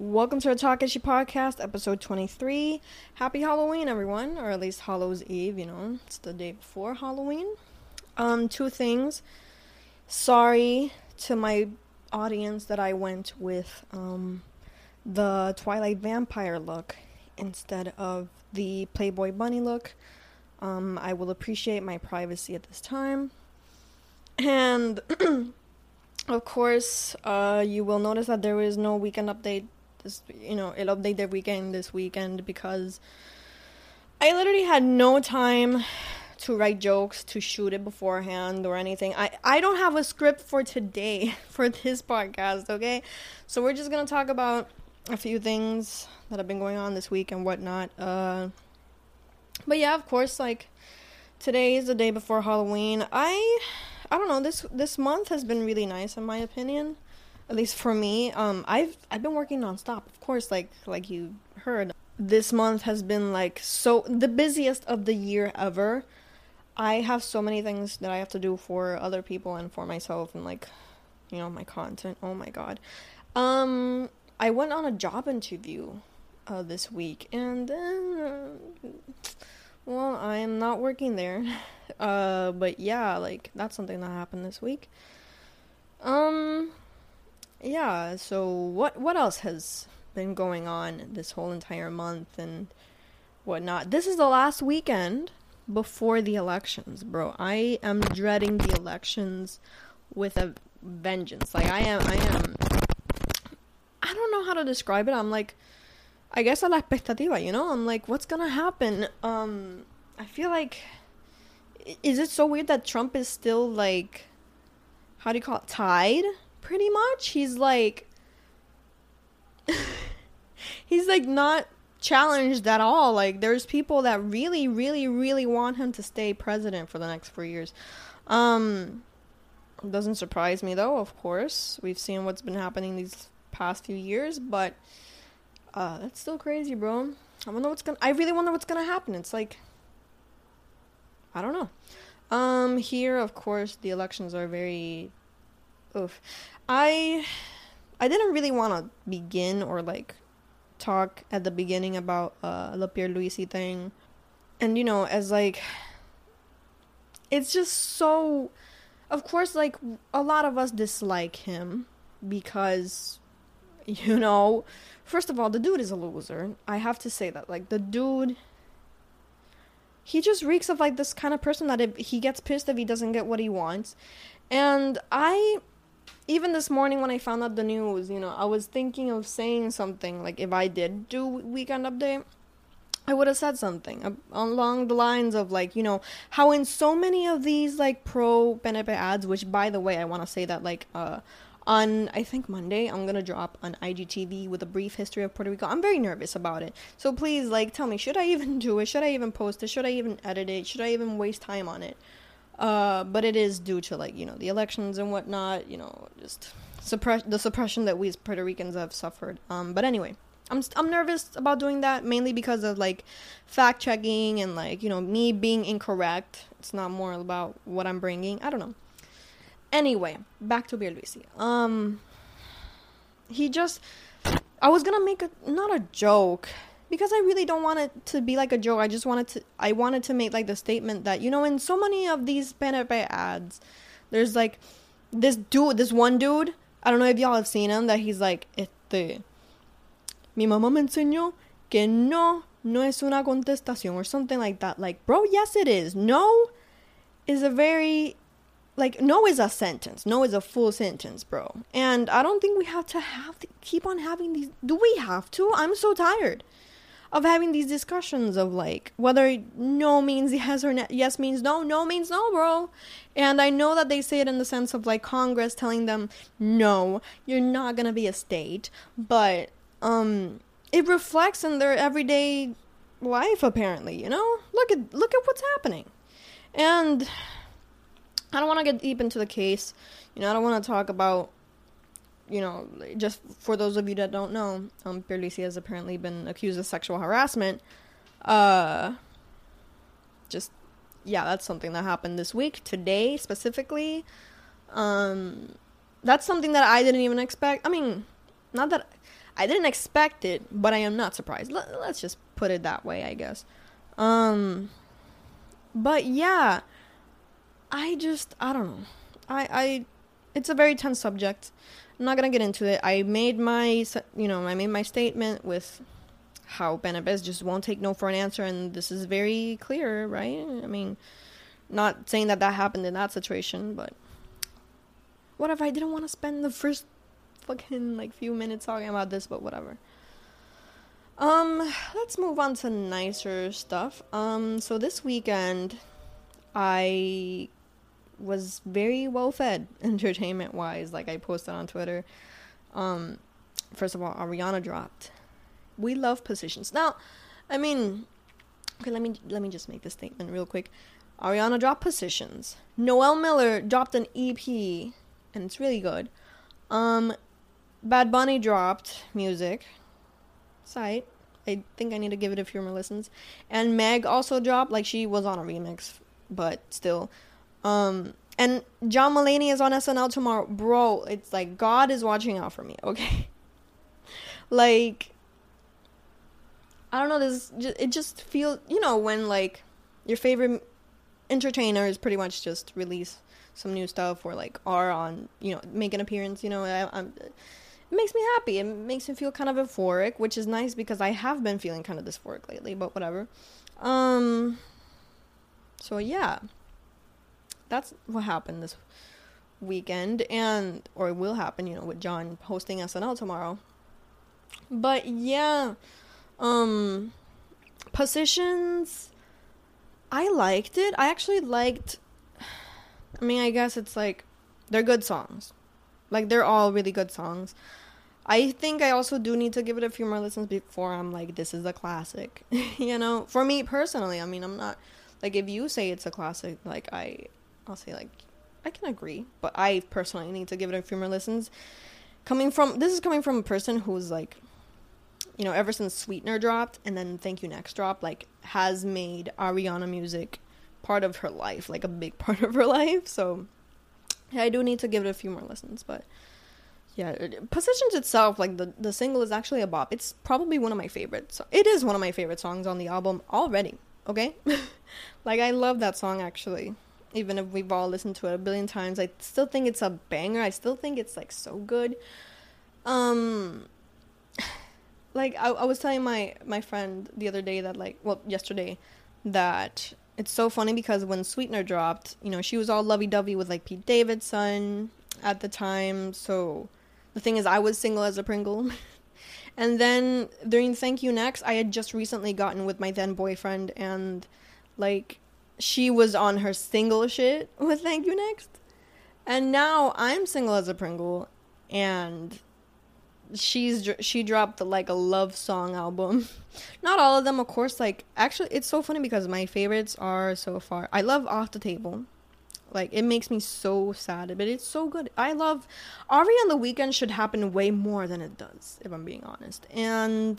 Welcome to the Takashi Podcast, episode 23. Happy Halloween, everyone, or at least Hallows Eve, you know, it's the day before Halloween. Um, two things. Sorry to my audience that I went with um, the Twilight Vampire look instead of the Playboy Bunny look. Um, I will appreciate my privacy at this time. And of course, uh, you will notice that there is no weekend update you know it'll update their weekend this weekend because I literally had no time to write jokes to shoot it beforehand or anything. I I don't have a script for today for this podcast, okay? So we're just gonna talk about a few things that have been going on this week and whatnot. Uh, but yeah, of course, like today is the day before Halloween. I I don't know this this month has been really nice in my opinion at least for me um i've i've been working nonstop. Of course like like you heard this month has been like so the busiest of the year ever. I have so many things that i have to do for other people and for myself and like you know my content. Oh my god. Um i went on a job interview uh, this week and uh, well i am not working there. Uh but yeah like that's something that happened this week. Um yeah, so what what else has been going on this whole entire month and whatnot? This is the last weekend before the elections, bro. I am dreading the elections with a vengeance. Like I am I am I don't know how to describe it. I'm like I guess a la expectativa, you know? I'm like what's going to happen? Um I feel like is it so weird that Trump is still like how do you call it tied pretty much. He's like he's like not challenged at all. Like there's people that really really really want him to stay president for the next 4 years. Um doesn't surprise me though, of course. We've seen what's been happening these past few years, but uh that's still crazy, bro. I wonder what's to I really wonder what's to happen. It's like I don't know. Um here of course the elections are very oof. I I didn't really want to begin or like talk at the beginning about uh the Pierluisi thing. And you know, as like it's just so of course like a lot of us dislike him because you know, first of all, the dude is a loser. I have to say that like the dude he just reeks of like this kind of person that if he gets pissed if he doesn't get what he wants. And I even this morning when I found out the news, you know, I was thinking of saying something like if I did do weekend update, I would have said something along the lines of like, you know, how in so many of these like pro PNP ads, which by the way, I want to say that like uh on I think Monday I'm gonna drop on IGTV with a brief history of Puerto Rico. I'm very nervous about it, so please like tell me should I even do it? Should I even post it? Should I even edit it? Should I even waste time on it? Uh, but it is due to like you know the elections and whatnot. You know, just suppress the suppression that we as Puerto Ricans have suffered. Um, but anyway, I'm I'm nervous about doing that mainly because of like fact checking and like you know me being incorrect. It's not more about what I'm bringing. I don't know. Anyway, back to Pierluisi. Um, he just I was gonna make a not a joke because I really don't want it to be like a joke. I just wanted to I wanted to make like the statement that you know in so many of these PNP ads, there's like this dude, this one dude. I don't know if y'all have seen him. That he's like, este, mi mamá me enseñó que no no es una contestación or something like that. Like, bro, yes it is. No is a very like no is a sentence no is a full sentence bro and i don't think we have to have to keep on having these do we have to i'm so tired of having these discussions of like whether no means yes or ne- yes means no, no means no, bro. And I know that they say it in the sense of like Congress telling them, no, you're not gonna be a state, but um, it reflects in their everyday life apparently. You know, look at look at what's happening, and I don't want to get deep into the case. You know, I don't want to talk about you know, just for those of you that don't know, um, Pierluisi has apparently been accused of sexual harassment. Uh, just yeah, that's something that happened this week. Today specifically, um, that's something that I didn't even expect. I mean, not that I didn't expect it, but I am not surprised. Let, us just put it that way, I guess. Um, but yeah, I just I don't know. I I it's a very tense subject. I'm not gonna get into it. I made my you know I made my statement with how Benabez just won't take no for an answer, and this is very clear, right? I mean, not saying that that happened in that situation, but whatever. I didn't want to spend the first fucking like few minutes talking about this, but whatever. Um, let's move on to nicer stuff. Um, so this weekend, I was very well fed entertainment wise. Like I posted on Twitter. Um, first of all, Ariana dropped. We love positions. Now, I mean, okay. Let me let me just make this statement real quick. Ariana dropped positions. Noel Miller dropped an EP, and it's really good. Um, Bad Bunny dropped music. Site. I think I need to give it a few more listens. And Meg also dropped, like she was on a remix, but still. Um and John Mulaney is on SNL tomorrow. Bro, it's like God is watching out for me, okay? like I don't know, this it just feels, you know, when like your favorite entertainer is pretty much just release some new stuff or like are on, you know, make an appearance, you know, I, I'm it makes me happy. It makes me feel kind of euphoric, which is nice because I have been feeling kind of dysphoric lately, but whatever. Um so yeah. That's what happened this weekend and or it will happen, you know, with John hosting SNL tomorrow. But yeah, um positions I liked it. I actually liked I mean, I guess it's like they're good songs. Like they're all really good songs. I think I also do need to give it a few more listens before I'm like, this is a classic. you know, for me personally, I mean, I'm not like if you say it's a classic, like I, I'll say like I can agree, but I personally need to give it a few more listens. Coming from this is coming from a person who's like, you know, ever since Sweetener dropped and then Thank You Next dropped, like has made Ariana music part of her life, like a big part of her life. So yeah, I do need to give it a few more listens, but yeah, Positions itself, like the the single is actually a bop. It's probably one of my favorites. It is one of my favorite songs on the album already. Okay, like I love that song actually. Even if we've all listened to it a billion times, I still think it's a banger. I still think it's like so good. Um, like I, I was telling my my friend the other day that like well yesterday that it's so funny because when Sweetener dropped, you know, she was all lovey dovey with like Pete Davidson at the time, so the thing is, I was single as a Pringle. and then during Thank You Next, I had just recently gotten with my then boyfriend, and like she was on her single shit with Thank You Next. And now I'm single as a Pringle, and she's she dropped like a love song album. Not all of them, of course. Like actually, it's so funny because my favorites are so far. I love Off the Table. Like it makes me so sad, but it's so good. I love Ari on the Weeknd should happen way more than it does, if I'm being honest. And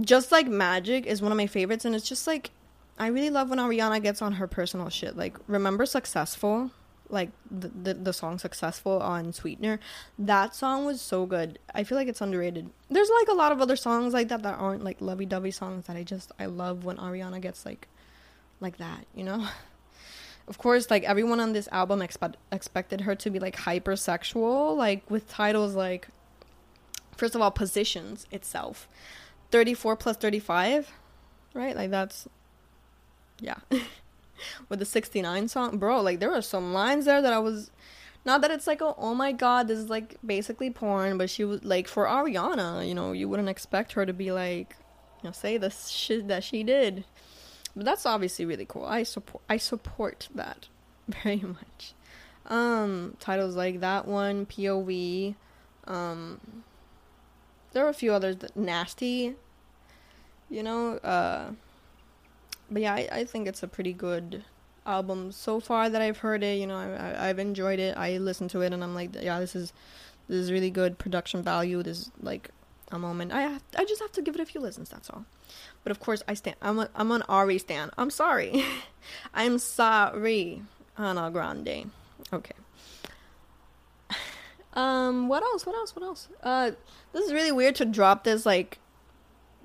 just like Magic is one of my favorites, and it's just like I really love when Ariana gets on her personal shit. Like remember Successful, like the the, the song Successful on Sweetener. That song was so good. I feel like it's underrated. There's like a lot of other songs like that that aren't like lovey dovey songs that I just I love when Ariana gets like like that, you know. of course, like everyone on this album expect expected her to be like hypersexual, like with titles like, first of all, positions itself, thirty four plus thirty five, right? Like that's, yeah, with the sixty nine song, bro. Like there were some lines there that I was. Not that it's like, oh, oh my god, this is like basically porn, but she was like, for Ariana, you know, you wouldn't expect her to be like, you know, say the shit that she did. But that's obviously really cool. I support I support that very much. Um, titles like that one, POV. Um, there are a few others that nasty. You know, uh, but yeah, I, I think it's a pretty good album so far that I've heard it. You know, I, I have enjoyed it. I listened to it and I'm like, yeah, this is this is really good production value. This is like a moment. I have, I just have to give it a few listens. That's all. But of course, I stand. I'm a, I'm an Ari stan. I'm sorry. I'm sorry, Ana Grande. Okay. Um, what else? What else? What else? Uh, this is really weird to drop this like.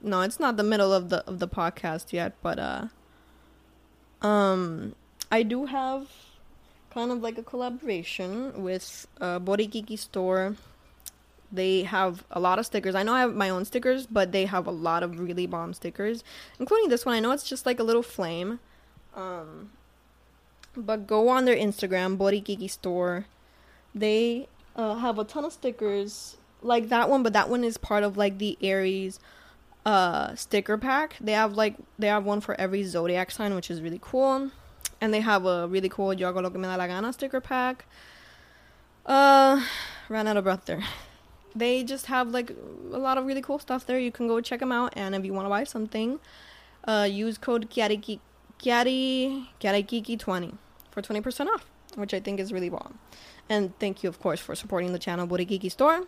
No, it's not the middle of the of the podcast yet, but uh. Um, I do have kind of like a collaboration with uh, Borikiki Store. They have a lot of stickers. I know I have my own stickers, but they have a lot of really bomb stickers, including this one. I know it's just like a little flame. Um, but go on their Instagram, Borikiki Store. They uh, have a ton of stickers like that one, but that one is part of like the Aries uh sticker pack. They have like they have one for every zodiac sign, which is really cool. And they have a really cool Yo hago lo que me da la gana sticker pack. Uh ran out of breath there. They just have like a lot of really cool stuff there. You can go check them out and if you want to buy something, uh use code Kiariki Kiari Kiarikiki20 for 20% off, which I think is really bomb. And thank you of course for supporting the channel Borikiki Store.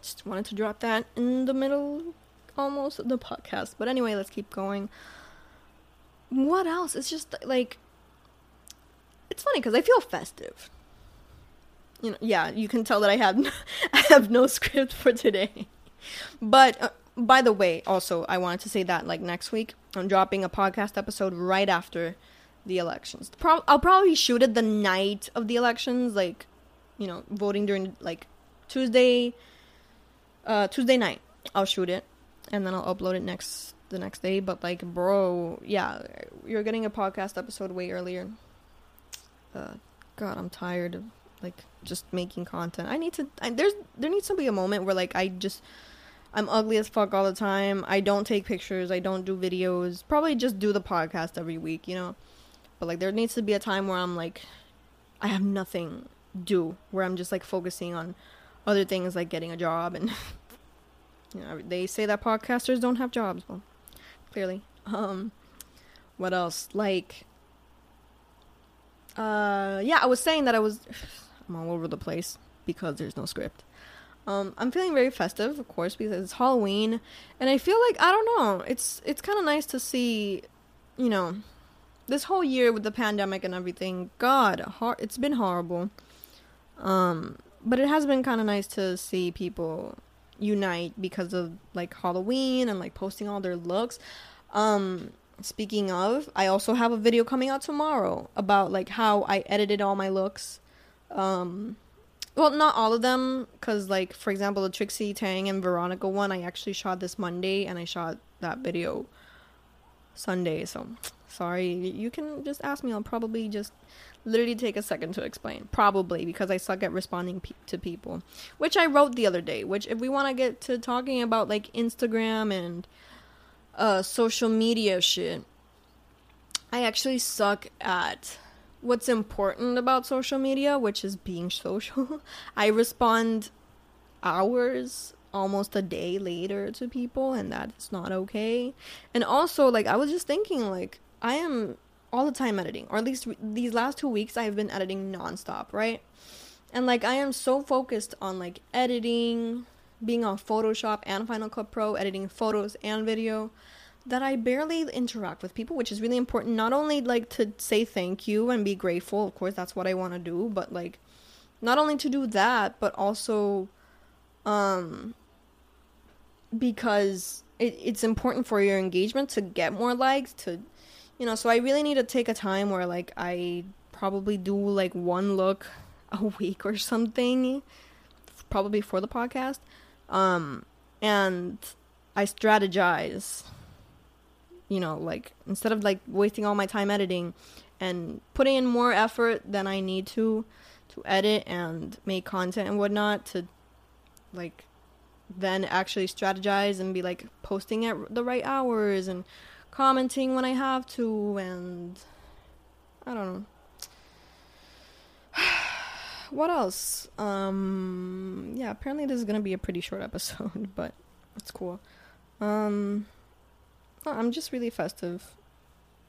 Just wanted to drop that in the middle almost the podcast. But anyway, let's keep going. What else? It's just like it's funny because I feel festive. You know, yeah, you can tell that I have no, I have no script for today. But uh, by the way, also I wanted to say that like next week I'm dropping a podcast episode right after the elections. Pro- I'll probably shoot it the night of the elections, like you know, voting during like Tuesday, uh, Tuesday night. I'll shoot it and then I'll upload it next the next day. But like, bro, yeah, you're getting a podcast episode way earlier. Uh, God, I'm tired of like just making content. I need to. I, there's there needs to be a moment where like I just. I'm ugly as fuck all the time. I don't take pictures. I don't do videos. Probably just do the podcast every week, you know. But like there needs to be a time where I'm like I have nothing do where I'm just like focusing on other things like getting a job and you know, they say that podcasters don't have jobs. Well, clearly. Um, what else? Like, uh, yeah, I was saying that I was. I'm all over the place because there's no script. Um, I'm feeling very festive, of course, because it's Halloween, and I feel like I don't know. It's it's kind of nice to see, you know, this whole year with the pandemic and everything. God, it's been horrible. Um, but it has been kind of nice to see people unite because of like Halloween and like posting all their looks. Um speaking of, I also have a video coming out tomorrow about like how I edited all my looks. Um well, not all of them cuz like for example, the Trixie Tang and Veronica one I actually shot this Monday and I shot that video Sunday. So, sorry. You can just ask me. I'll probably just literally take a second to explain. Probably because I suck at responding pe- to people, which I wrote the other day. Which, if we want to get to talking about like Instagram and uh, social media shit, I actually suck at what's important about social media, which is being social. I respond hours almost a day later to people and that's not okay. And also like I was just thinking like I am all the time editing, or at least these last two weeks I've been editing nonstop, right? And like I am so focused on like editing, being on Photoshop and Final Cut Pro, editing photos and video, that I barely interact with people, which is really important. Not only like to say thank you and be grateful, of course that's what I want to do, but like not only to do that, but also um because it, it's important for your engagement to get more likes to you know, so I really need to take a time where like I probably do like one look a week or something, probably for the podcast. Um, and I strategize. You know, like instead of like wasting all my time editing and putting in more effort than I need to to edit and make content and whatnot to like then actually strategize and be like posting at the right hours and commenting when I have to, and I don't know. what else? Um, yeah, apparently this is gonna be a pretty short episode, but it's cool. Um, I'm just really festive.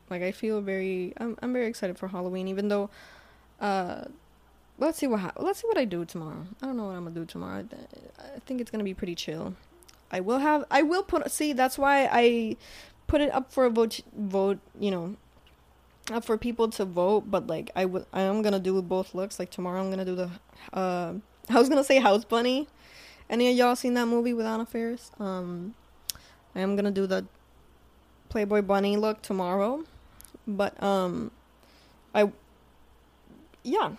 Like I feel very, I'm I'm very excited for Halloween, even though, uh, let's see what ha- let's see what I do tomorrow. I don't know what I'm gonna do tomorrow. I think it's gonna be pretty chill. I will have I will put see that's why I put it up for a vote vote you know up for people to vote but like i would i am gonna do both looks like tomorrow i'm gonna do the uh I was gonna say House Bunny. Any of y'all seen that movie with Anna Faris? Um, I am gonna do the Playboy Bunny look tomorrow, but um, I yeah,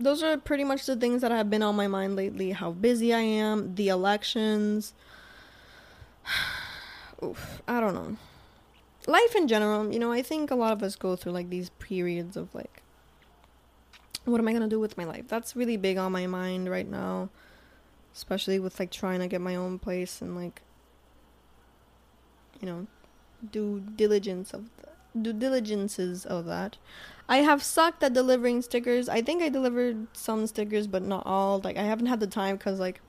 those are pretty much the things that have been on my mind lately. How busy I am, the elections. Oof, I don't know. Life in general, you know, I think a lot of us go through like these periods of like, what am I gonna do with my life? That's really big on my mind right now, especially with like trying to get my own place and like, you know, do diligence of due diligences of that. I have sucked at delivering stickers. I think I delivered some stickers, but not all. Like I haven't had the time because like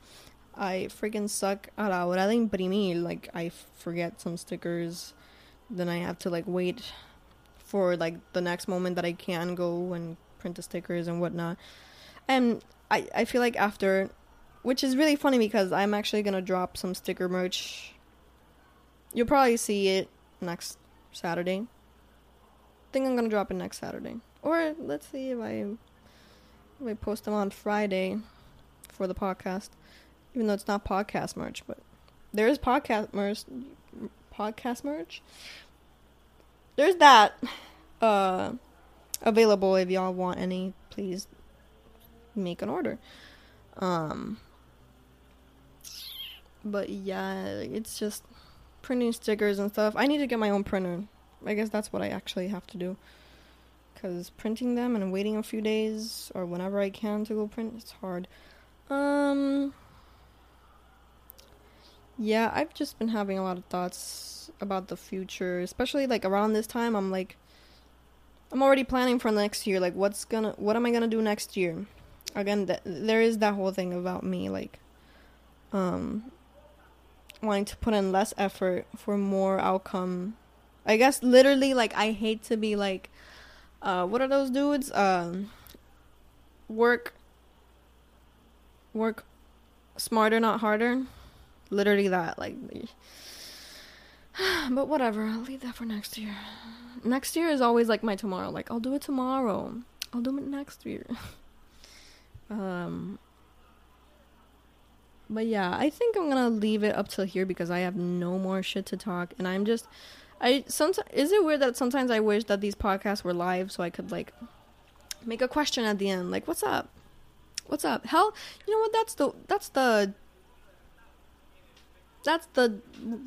I freaking suck a la hora de imprimir. Like I forget some stickers, then I have to like wait for like the next moment that I can go and print the stickers and whatnot. And I I feel like after, which is really funny because I'm actually gonna drop some sticker merch. You'll probably see it next Saturday I think I'm gonna drop it next Saturday. Or let's see if I if I post them on Friday for the podcast. Even though it's not podcast merch, but there is podcast merch podcast merch. There's that uh available if y'all want any, please make an order. Um but yeah, it's just printing stickers and stuff. I need to get my own printer I guess that's what I actually have to do. Because printing them and waiting a few days or whenever I can to go print, it's hard. Um. Yeah, I've just been having a lot of thoughts about the future, especially like around this time. I'm like, I'm already planning for next year. Like, what's gonna, what am I gonna do next year? Again, th- there is that whole thing about me, like, um, wanting to put in less effort for more outcome I guess literally like I hate to be like uh what are those dudes? Um work work smarter not harder. Literally that like but whatever, I'll leave that for next year. Next year is always like my tomorrow. Like I'll do it tomorrow. I'll do it next year. um but yeah, I think I'm gonna leave it up till here because I have no more shit to talk and I'm just I sometimes is it weird that sometimes I wish that these podcasts were live so I could like make a question at the end like what's up? What's up? Hell, you know what that's the that's the that's the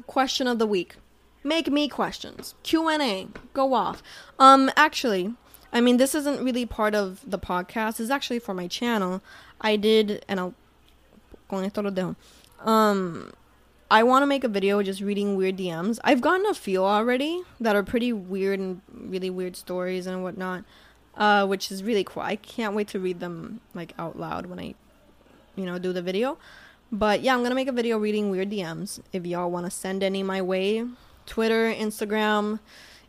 question of the week. Make me questions. Q&A. Go off. Um actually, I mean this isn't really part of the podcast. It's actually for my channel. I did and I'll con esto lo dejo. Um I want to make a video just reading weird DMs. I've gotten a few already that are pretty weird and really weird stories and whatnot, uh, which is really cool. I can't wait to read them like out loud when I, you know, do the video. But yeah, I'm gonna make a video reading weird DMs. If y'all want to send any my way, Twitter, Instagram,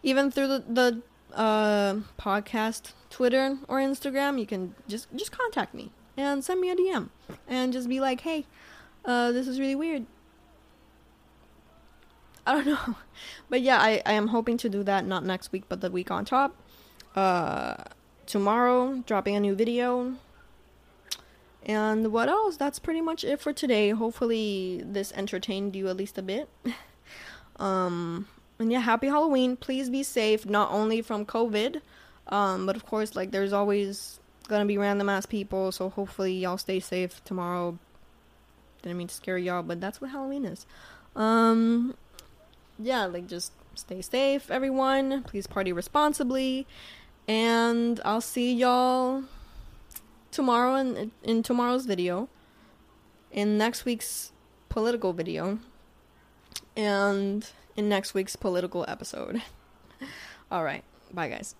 even through the the uh, podcast, Twitter or Instagram, you can just just contact me and send me a DM and just be like, hey, uh, this is really weird I don't know. But yeah, I, I am hoping to do that not next week, but the week on top. Uh, tomorrow, dropping a new video. And what else? That's pretty much it for today. Hopefully, this entertained you at least a bit. um, and yeah, happy Halloween. Please be safe, not only from COVID, um, but of course, like, there's always gonna be random ass people, so hopefully, y'all stay safe tomorrow. Didn't mean to scare y'all, but that's what Halloween is. Um, yeah, like just stay safe, everyone. Please party responsibly. And I'll see y'all tomorrow in, in tomorrow's video, in next week's political video, and in next week's political episode. All right. Bye, guys.